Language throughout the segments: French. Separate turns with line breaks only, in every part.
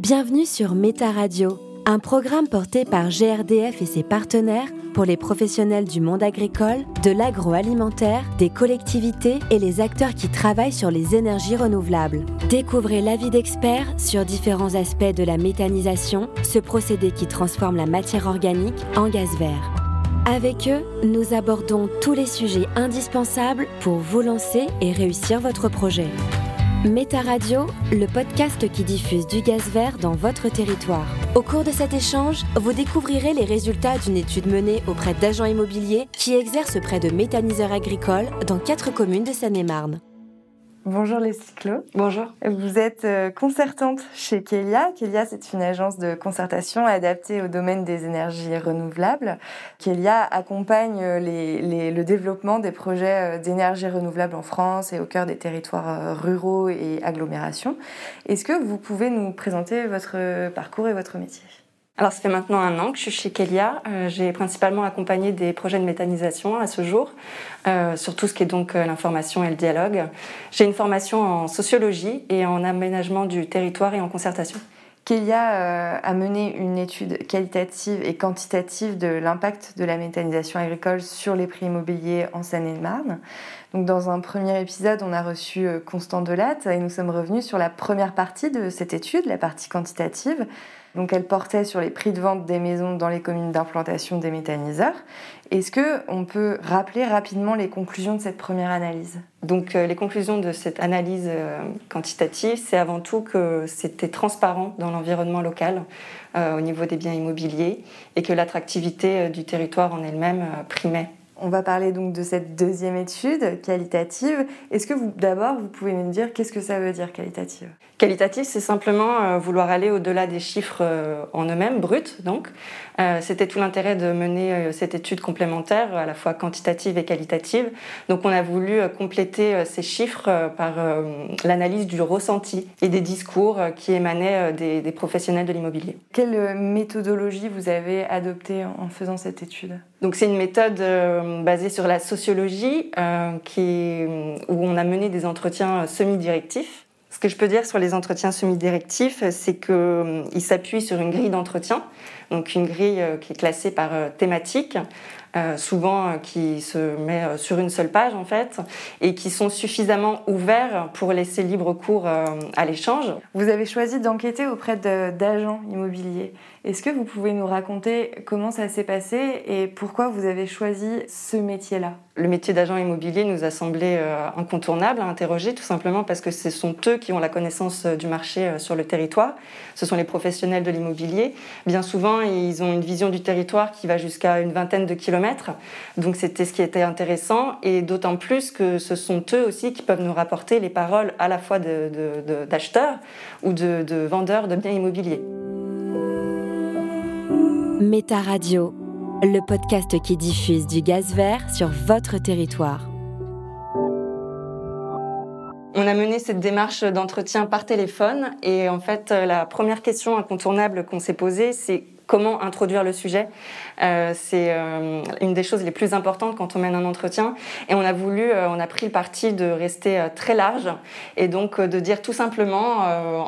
Bienvenue sur Méta Radio, un programme porté par GRDF et ses partenaires pour les professionnels du monde agricole, de l'agroalimentaire, des collectivités et les acteurs qui travaillent sur les énergies renouvelables. Découvrez l'avis d'experts sur différents aspects de la méthanisation, ce procédé qui transforme la matière organique en gaz vert. Avec eux, nous abordons tous les sujets indispensables pour vous lancer et réussir votre projet. Méta Radio, le podcast qui diffuse du gaz vert dans votre territoire. Au cours de cet échange, vous découvrirez les résultats d'une étude menée auprès d'agents immobiliers qui exercent près de méthaniseurs agricoles dans quatre communes de Seine-et-Marne.
Bonjour les cyclos.
Bonjour.
Vous êtes euh, concertante chez Kelia. Kelia, c'est une agence de concertation adaptée au domaine des énergies renouvelables. Kelia accompagne euh, le développement des projets euh, d'énergie renouvelable en France et au cœur des territoires ruraux et agglomérations. Est-ce que vous pouvez nous présenter votre parcours et votre métier?
Alors, ça fait maintenant un an que je suis chez Kelia. Euh, j'ai principalement accompagné des projets de méthanisation à ce jour, euh, sur tout ce qui est donc euh, l'information et le dialogue. J'ai une formation en sociologie et en aménagement du territoire et en concertation.
Kelia a mené une étude qualitative et quantitative de l'impact de la méthanisation agricole sur les prix immobiliers en Seine-et-Marne. Donc, dans un premier épisode, on a reçu Constant Delatte et nous sommes revenus sur la première partie de cette étude, la partie quantitative, donc elle portait sur les prix de vente des maisons dans les communes d'implantation des méthaniseurs. Est-ce que on peut rappeler rapidement les conclusions de cette première analyse?
Donc euh, les conclusions de cette analyse euh, quantitative, c'est avant tout que c'était transparent dans l'environnement local euh, au niveau des biens immobiliers et que l'attractivité du territoire en elle-même primait
on va parler donc de cette deuxième étude qualitative. Est-ce que vous, d'abord, vous pouvez nous dire qu'est-ce que ça veut dire qualitative?
Qualitative, c'est simplement euh, vouloir aller au-delà des chiffres euh, en eux-mêmes, bruts donc. Euh, c'était tout l'intérêt de mener cette étude complémentaire, à la fois quantitative et qualitative. Donc on a voulu compléter ces chiffres par l'analyse du ressenti et des discours qui émanaient des, des professionnels de l'immobilier.
Quelle méthodologie vous avez adoptée en faisant cette étude?
Donc c'est une méthode basée sur la sociologie, euh, où on a mené des entretiens semi-directifs. Ce que je peux dire sur les entretiens semi-directifs, c'est qu'ils euh, s'appuient sur une grille d'entretien, donc une grille euh, qui est classée par thématique, souvent qui se met sur une seule page en fait, et qui sont suffisamment ouverts pour laisser libre cours à l'échange.
Vous avez choisi d'enquêter auprès d'agents immobiliers. Est-ce que vous pouvez nous raconter comment ça s'est passé et pourquoi vous avez choisi ce métier-là?
Le métier d'agent immobilier nous a semblé euh, incontournable à interroger, tout simplement parce que ce sont eux qui ont la connaissance euh, du marché euh, sur le territoire. Ce sont les professionnels de l'immobilier. Bien souvent, ils ont une vision du territoire qui va jusqu'à une vingtaine de kilomètres. Donc c'était ce qui était intéressant et d'autant plus que ce sont eux aussi qui peuvent nous rapporter les paroles à la fois d'acheteurs ou de vendeurs de biens immobiliers.
Méta Radio, le podcast qui diffuse du gaz vert sur votre territoire.
On a mené cette démarche d'entretien par téléphone et en fait la première question incontournable qu'on s'est posée c'est comment introduire le sujet. Euh, c'est euh, une des choses les plus importantes quand on mène un entretien. Et on a voulu, euh, on a pris le parti de rester très large et donc de dire tout simplement,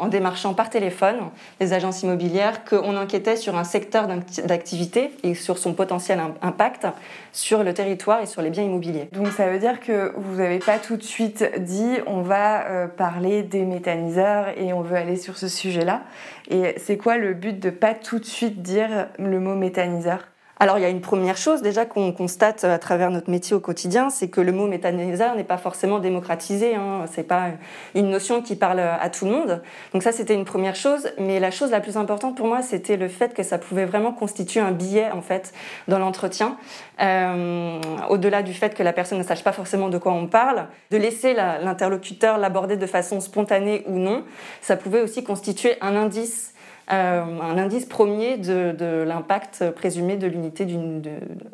en démarchant par téléphone les agences immobilières, qu'on enquêtait sur un secteur d'activité et sur son potentiel impact sur le territoire et sur les biens immobiliers.
Donc ça veut dire que vous n'avez pas tout de suite dit on va parler des méthaniseurs et on veut aller sur ce sujet-là. Et c'est quoi le but de pas tout de suite dire le mot méthaniseur?
Alors il y a une première chose déjà qu'on constate à travers notre métier au quotidien, c'est que le mot méthaniseur n'est pas forcément démocratisé. Hein. C'est pas une notion qui parle à tout le monde. Donc ça c'était une première chose. Mais la chose la plus importante pour moi, c'était le fait que ça pouvait vraiment constituer un billet en fait dans l'entretien. Euh, au-delà du fait que la personne ne sache pas forcément de quoi on parle, de laisser l'interlocuteur l'aborder de façon spontanée ou non, ça pouvait aussi constituer un indice un indice premier de, l'impact présumé de l'unité d'une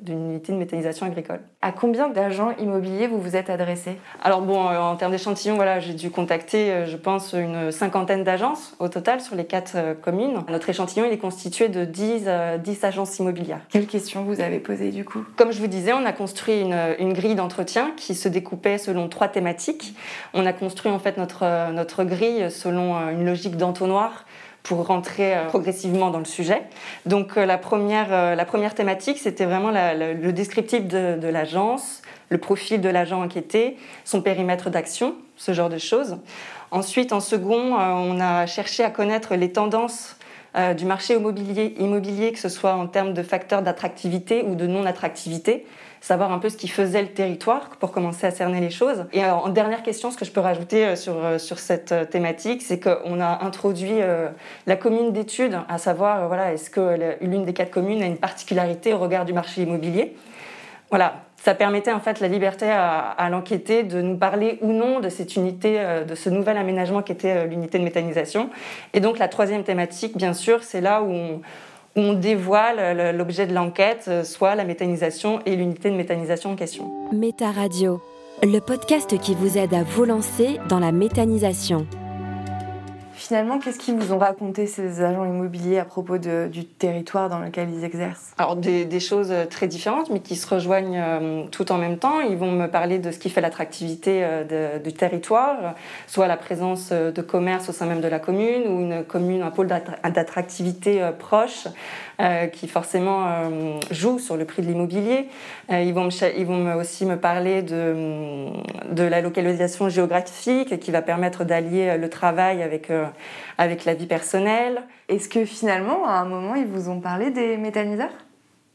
unité de méthanisation agricole.
À combien d'agents immobiliers vous vous êtes adressé
Alors bon, euh, en termes d'échantillons, voilà, j'ai dû contacter, euh, je pense, une cinquantaine d'agences au total sur les quatre communes. Notre échantillon, il est constitué de 10, 10 agences immobilières.
Quelles questions vous avez posées du coup?
Comme je vous disais, on a construit une, une grille d'entretien qui se découpait selon trois thématiques. On a construit en fait notre, notre grille selon une logique d'entonnoir pour rentrer progressivement dans le sujet. Donc la, première, la première thématique, c'était vraiment le descriptif de, de l'agence, le profil de l'agent enquêté, son périmètre d'action, ce genre de choses. Ensuite, en second, on a cherché à connaître les tendances euh, du marché immobilier, immobilier, que ce soit en termes de facteurs d'attractivité ou de non-attractivité, savoir un peu ce qui faisait le territoire pour commencer à cerner les choses. Et euh, en dernière question, ce que je peux rajouter euh, sur, sur cette thématique, c'est qu'on a introduit la commune d'études, à savoir, voilà, est-ce que l'une des quatre communes a une particularité au regard du marché immobilier? Voilà, ça permettait en fait la liberté à, à l'enquêté de nous parler ou non de cette unité, euh, de ce nouvel aménagement qui était euh, l'unité de méthanisation. Et donc la troisième thématique, bien sûr, c'est là où on, on dévoile l'objet de l'enquête, euh, soit la méthanisation et l'unité de méthanisation en question.
Méta Radio, le podcast qui vous aide à vous lancer dans la méthanisation.
Finalement, qu'est-ce qu'ils vous ont raconté ces agents immobiliers à propos du territoire dans lequel ils exercent?
Alors des, choses euh, très différentes, mais qui se rejoignent euh, tout en même temps. Ils vont me parler de ce qui fait l'attractivité euh, du territoire, soit la présence de commerce au sein même de la commune, ou une commune, un pôle d'attractivité proche, qui forcément joue sur le prix de l'immobilier. ils vont, ils vont aussi me parler de, de la localisation géographique, qui va permettre d'allier le travail avec avec la vie personnelle.
Est-ce que finalement, à un moment, ils vous ont parlé des méthaniseurs?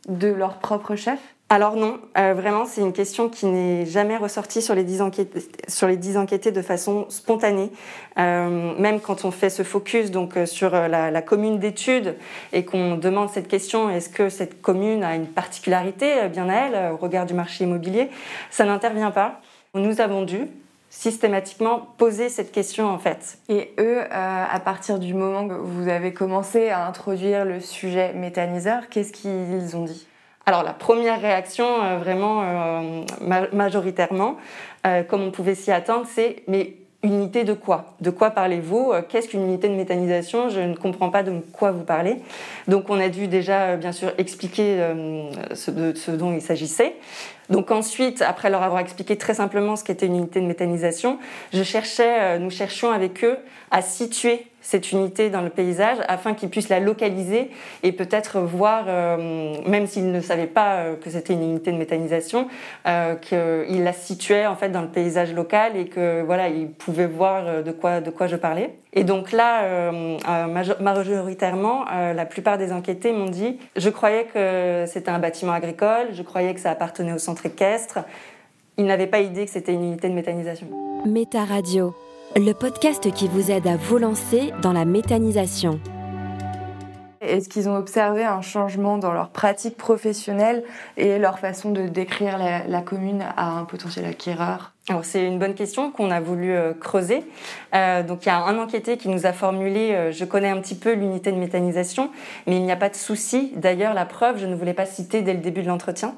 De leur propre chef?
Alors non, euh, vraiment c'est une question qui n'est jamais ressortie sur les dix enquêtés, de façon spontanée. Euh, même quand on fait ce focus donc euh, sur la, commune d'études et qu'on demande cette question, est-ce que cette commune a une particularité bien à elle au regard du marché immobilier, ça n'intervient pas. Nous avons dû, systématiquement poser cette question en fait.
Et eux, euh, à partir du moment que vous avez commencé à introduire le sujet méthaniseur, qu'est-ce qu'ils ont dit?
Alors la première réaction, euh, vraiment euh, majoritairement, comme on pouvait s'y attendre, c'est mais unité de quoi? De quoi parlez-vous? Qu'est-ce qu'une unité de méthanisation? Je ne comprends pas de quoi vous parlez. Donc on a dû déjà bien sûr expliquer ce, de, ce dont il s'agissait. Donc ensuite, après leur avoir expliqué très simplement ce qu'était une unité de méthanisation, je cherchais, euh, nous cherchions avec eux à situer cette unité dans le paysage afin qu'ils puissent la localiser et peut-être voir, euh, même s'ils ne savaient pas euh, que c'était une unité de méthanisation, euh, qu'ils la situaient en fait dans le paysage local et que voilà, ils pouvaient voir de quoi, de quoi je parlais. Et donc là, majoritairement, la plupart des enquêtés m'ont dit, je croyais que c'était un bâtiment agricole, je croyais que ça appartenait au centre équestre. Ils n'avaient pas idée que c'était une unité de méthanisation.
Méta Radio le podcast qui vous aide à vous lancer dans la méthanisation.
Est-ce qu'ils ont observé un changement dans leur pratique professionnelle et leur façon de décrire la, commune à un potentiel acquéreur?
Alors c'est une bonne question qu'on a voulu euh, creuser. Euh, donc il y a un enquêté qui nous a formulé euh, je connais un petit peu l'unité de méthanisation, mais il n'y a pas de souci. D'ailleurs la preuve je ne voulais pas citer dès le début de l'entretien.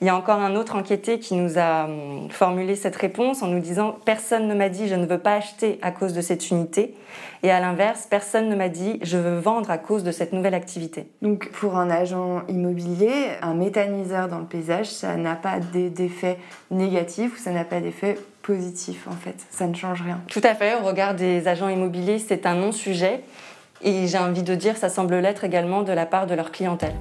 Il y a encore un autre enquêté qui nous a hum, formulé cette réponse en nous disant personne ne m'a dit je ne veux pas acheter à cause de cette unité et à l'inverse personne ne m'a dit je veux vendre à cause de cette nouvelle activité.
Donc pour un agent immobilier, un méthaniseur dans le paysage, ça n'a pas d'effet négatif ou ça n'a pas d'effet positif en fait, ça ne change rien.
Tout à fait, au regard des agents immobiliers, c'est un non-sujet et j'ai envie de dire ça semble l'être également de la part de leur clientèle.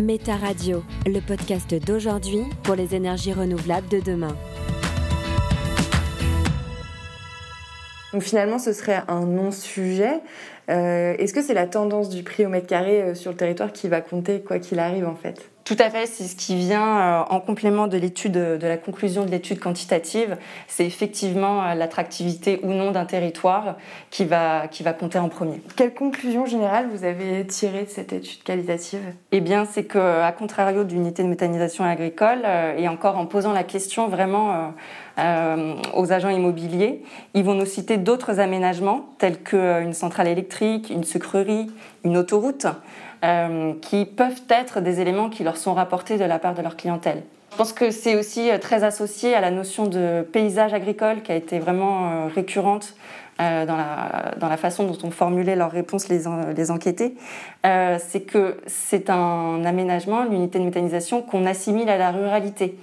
Méta Radio, le podcast d'aujourd'hui pour les énergies renouvelables de demain.
Finalement, ce serait un non-sujet. Euh, est-ce que c'est la tendance du prix au mètre carré euh, sur le territoire qui va compter quoi qu'il arrive en fait?
Tout à fait, c'est ce qui vient euh, en complément de l'étude, de la conclusion de l'étude quantitative. C'est effectivement euh, l'attractivité ou non d'un territoire qui va, qui va compter en premier.
Quelle conclusion générale vous avez tirée de cette étude qualitative?
Eh bien, c'est qu'à contrario d'unité de méthanisation agricole, euh, et encore en posant la question vraiment aux agents immobiliers, ils vont nous citer d'autres aménagements tels qu'une centrale électrique, une sucrerie, une autoroute. Euh, qui peuvent être des éléments qui leur sont rapportés de la part de leur clientèle. Je pense que c'est aussi euh, très associé à la notion de paysage agricole qui a été vraiment euh, récurrente dans la, dans la façon dont ont formulé leurs réponses les, les enquêtés. c'est que c'est un aménagement, l'unité de méthanisation, qu'on assimile à la ruralité.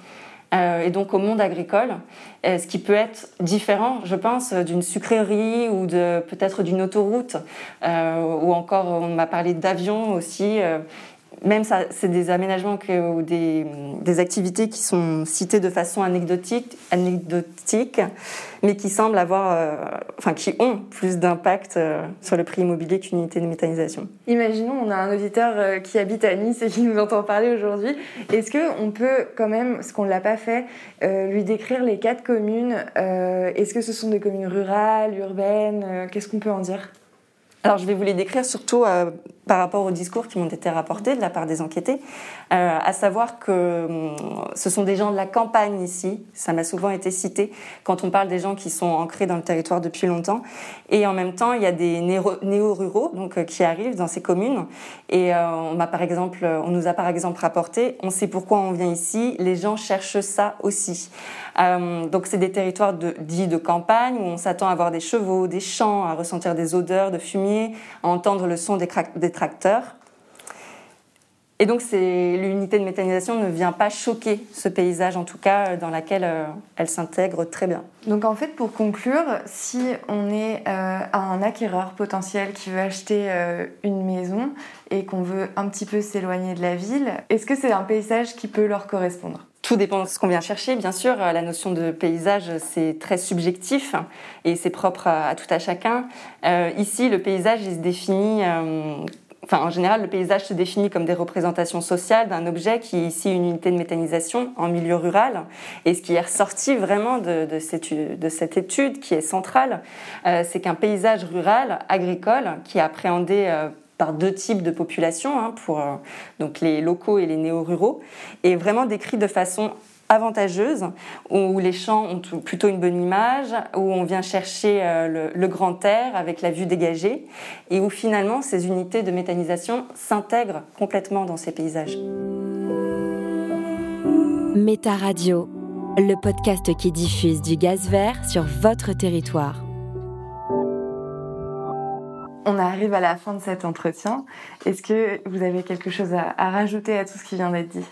Et donc au monde agricole, ce qui peut être différent, je pense, d'une sucrerie ou peut-être d'une autoroute, ou encore on m'a parlé d'avions aussi même ça, c'est des aménagements ou des, des, activités qui sont citées de façon anecdotique, anecdotique mais qui semblent avoir, euh, enfin, qui ont plus d'impact euh, sur le prix immobilier qu'une unité de méthanisation.
Imaginons, on a un auditeur euh, qui habite à Nice et qui nous entend parler aujourd'hui. Est-ce qu'on peut quand même, ce qu'on ne l'a pas fait, lui décrire les quatre communes Est-ce que ce sont des communes rurales, urbaines Qu'est-ce qu'on peut en dire?
Alors, je vais vous les décrire surtout par rapport aux discours qui m'ont été rapportés de la part des enquêtés, euh, à savoir que hum, ce sont des gens de la campagne ici, ça m'a souvent été cité quand on parle des gens qui sont ancrés dans le territoire depuis longtemps, et en même temps, il y a des néo-ruraux donc euh, qui arrivent dans ces communes, et on m'a par exemple, on nous a par exemple rapporté, on sait pourquoi on vient ici, les gens cherchent ça aussi. donc, c'est des territoires dits de campagne où on s'attend à voir des chevaux, des champs, à ressentir des odeurs de fumier à entendre le son des, Et donc l'unité de méthanisation ne vient pas choquer ce paysage, en tout cas dans lequel euh, elle s'intègre très bien.
Donc en fait, pour conclure, si on est euh, un acquéreur potentiel qui veut acheter euh, une maison et qu'on veut un petit peu s'éloigner de la ville, est-ce que c'est un paysage qui peut leur correspondre?
Tout dépend de ce qu'on vient chercher. Bien sûr, la notion de paysage, c'est très subjectif et c'est propre à, tout à chacun. Euh, ici, le paysage, il se définit... Euh, en général, le paysage se définit comme des représentations sociales d'un objet qui est ici une unité de méthanisation en milieu rural. Et ce qui est ressorti vraiment de, cette, de cette, étude qui est centrale, euh, c'est qu'un paysage rural, agricole, qui est appréhendé par deux types de populations, hein, pour euh, donc les locaux et les néo-ruraux, et vraiment décrit de façon avantageuse, où les champs ont plutôt une bonne image, où on vient chercher euh, le, grand air avec la vue dégagée, et où finalement ces unités de méthanisation s'intègrent complètement dans ces paysages.
Méta Radio, le podcast qui diffuse du gaz vert sur votre territoire
on arrive à la fin de cet entretien. Est-ce que vous avez quelque chose à, rajouter à tout ce qui vient d'être dit?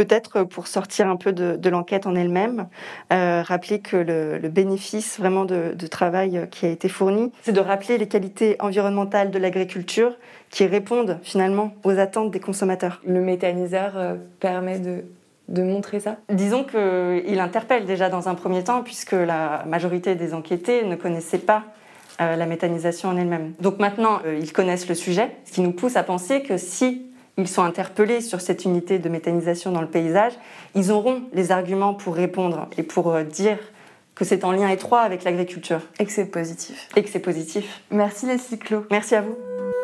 Peut-être pour sortir un peu de, l'enquête en elle-même, euh, rappeler que le, bénéfice vraiment de, travail qui a été fourni, c'est de rappeler les qualités environnementales de l'agriculture qui répondent finalement aux attentes des consommateurs.
Le méthaniseur euh, permet de de montrer ça?
Disons qu'il interpelle déjà dans un premier temps, puisque la majorité des enquêtés ne connaissaient pas euh, la méthanisation en elle-même. Donc maintenant, euh, ils connaissent le sujet, ce qui nous pousse à penser que si ils sont interpellés sur cette unité de méthanisation dans le paysage, ils auront les arguments pour répondre et pour euh, dire que c'est en lien étroit avec l'agriculture.
Et que c'est positif.
Et que c'est positif.
Merci les cyclos.
Merci à vous.